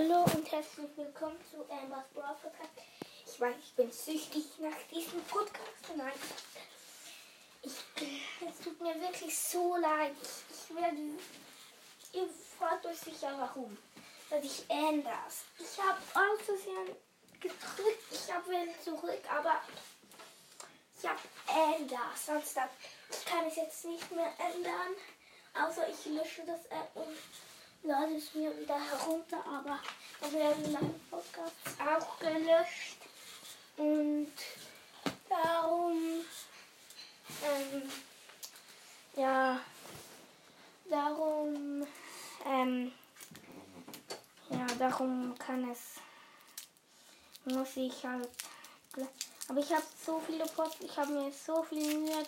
Hallo und herzlich willkommen zu Ambers Brawl Podcast. Ich weiß, ich bin süchtig nach diesem Podcast. Nein, ich, es tut mir wirklich so leid. Ich, ich werde, ihr fragt euch sicher warum. Dass ich änders. Ich habe aus Versehen gedrückt. Ich habe Wellen zurück, aber ich habe änders. Sonst dann, ich kann es jetzt nicht mehr ändern. Außer ich lösche das App und lade es mir wieder herunter, aber dann werden meine Podcasts auch gelöscht. Und darum, ähm, ja, darum, ähm, ja, darum kann es, muss ich halt, aber ich habe so viele Posts, ich habe mir so viel Mühe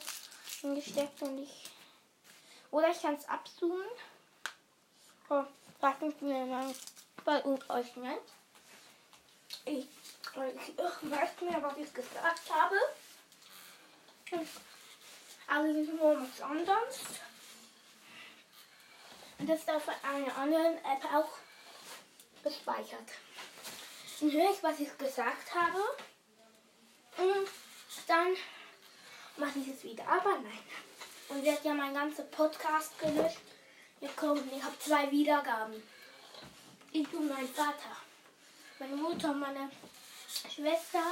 gesteckt und ich, oder ich kann es abzoomen. Sag nicht mir mal bei euch nennt. Ich, ich weiß nicht mehr, was ich gesagt habe. Aber es ist nur was anderes. Und das ist auf einer anderen App auch gespeichert. Dann höre ich, was ich gesagt habe. Und dann mache ich es wieder. Aber nein. Und wird ja mein ganzer Podcast gelöscht. Jetzt kommt, ich habe zwei Wiedergaben. Ich und mein Vater. Meine Mutter und meine Schwester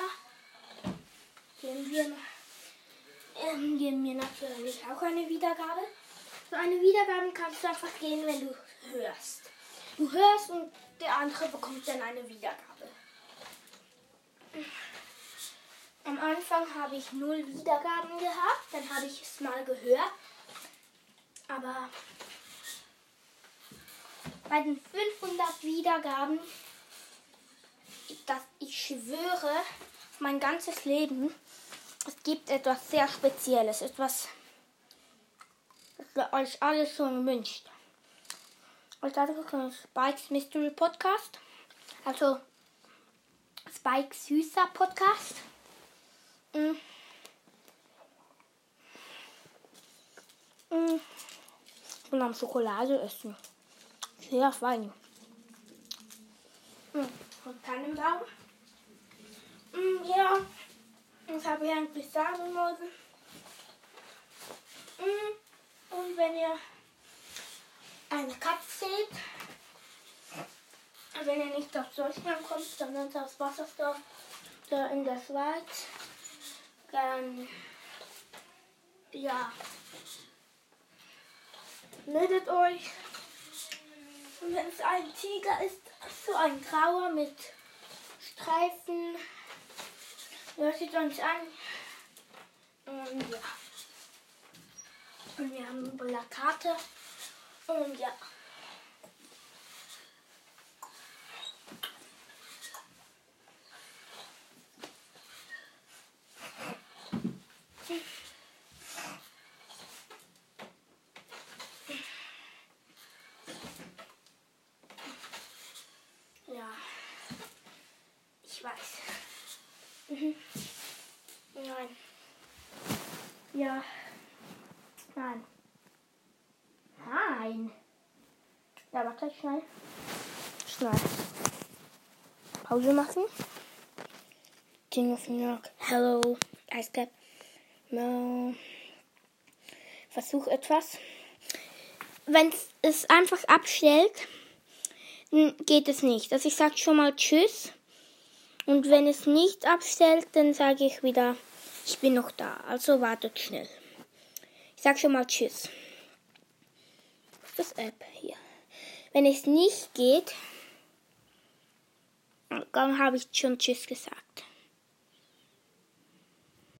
geben, wir, ähm, geben mir natürlich auch eine Wiedergabe. So eine Wiedergabe kannst du einfach gehen, wenn du hörst. Du hörst und der andere bekommt dann eine Wiedergabe. Am Anfang habe ich null Wiedergaben gehabt, dann habe ich es mal gehört. Aber bei den 500 Wiedergaben, dass ich schwöre, mein ganzes Leben, es gibt etwas sehr Spezielles, etwas, das euch alles schon wünscht. Und dazu kommt Spikes Mystery Podcast, also Spikes süßer Podcast. Mm. Mm. Und am Schokolade essen. Sehr fein. Mm. Und Tannenbaum. Mm, ja, das habe ich eigentlich sagen wollen. Mm. Und wenn ihr eine Katze seht, wenn ihr nicht auf Deutschland kommt, sondern aus Wassersdorf da in der Schweiz, dann ja, meldet euch. Und wenn es ein Tiger ist, so ein grauer mit Streifen, hört uns an. Und ja. Und wir haben Plakate. Und. Ja, ich weiß. Mhm. Nein. Ja. Nein. Nein. Ja, warte schnell. Schnell. Pause machen. King of New York. Hello. Ice Cap. No. Versuch etwas. Wenn es einfach abstellt, geht es nicht. Also ich sage schon mal Tschüss. Und wenn es nicht abstellt, dann sage ich wieder, ich bin noch da. Also wartet schnell. Ich sage schon mal Tschüss. Das App hier. Wenn es nicht geht, dann habe ich schon Tschüss gesagt.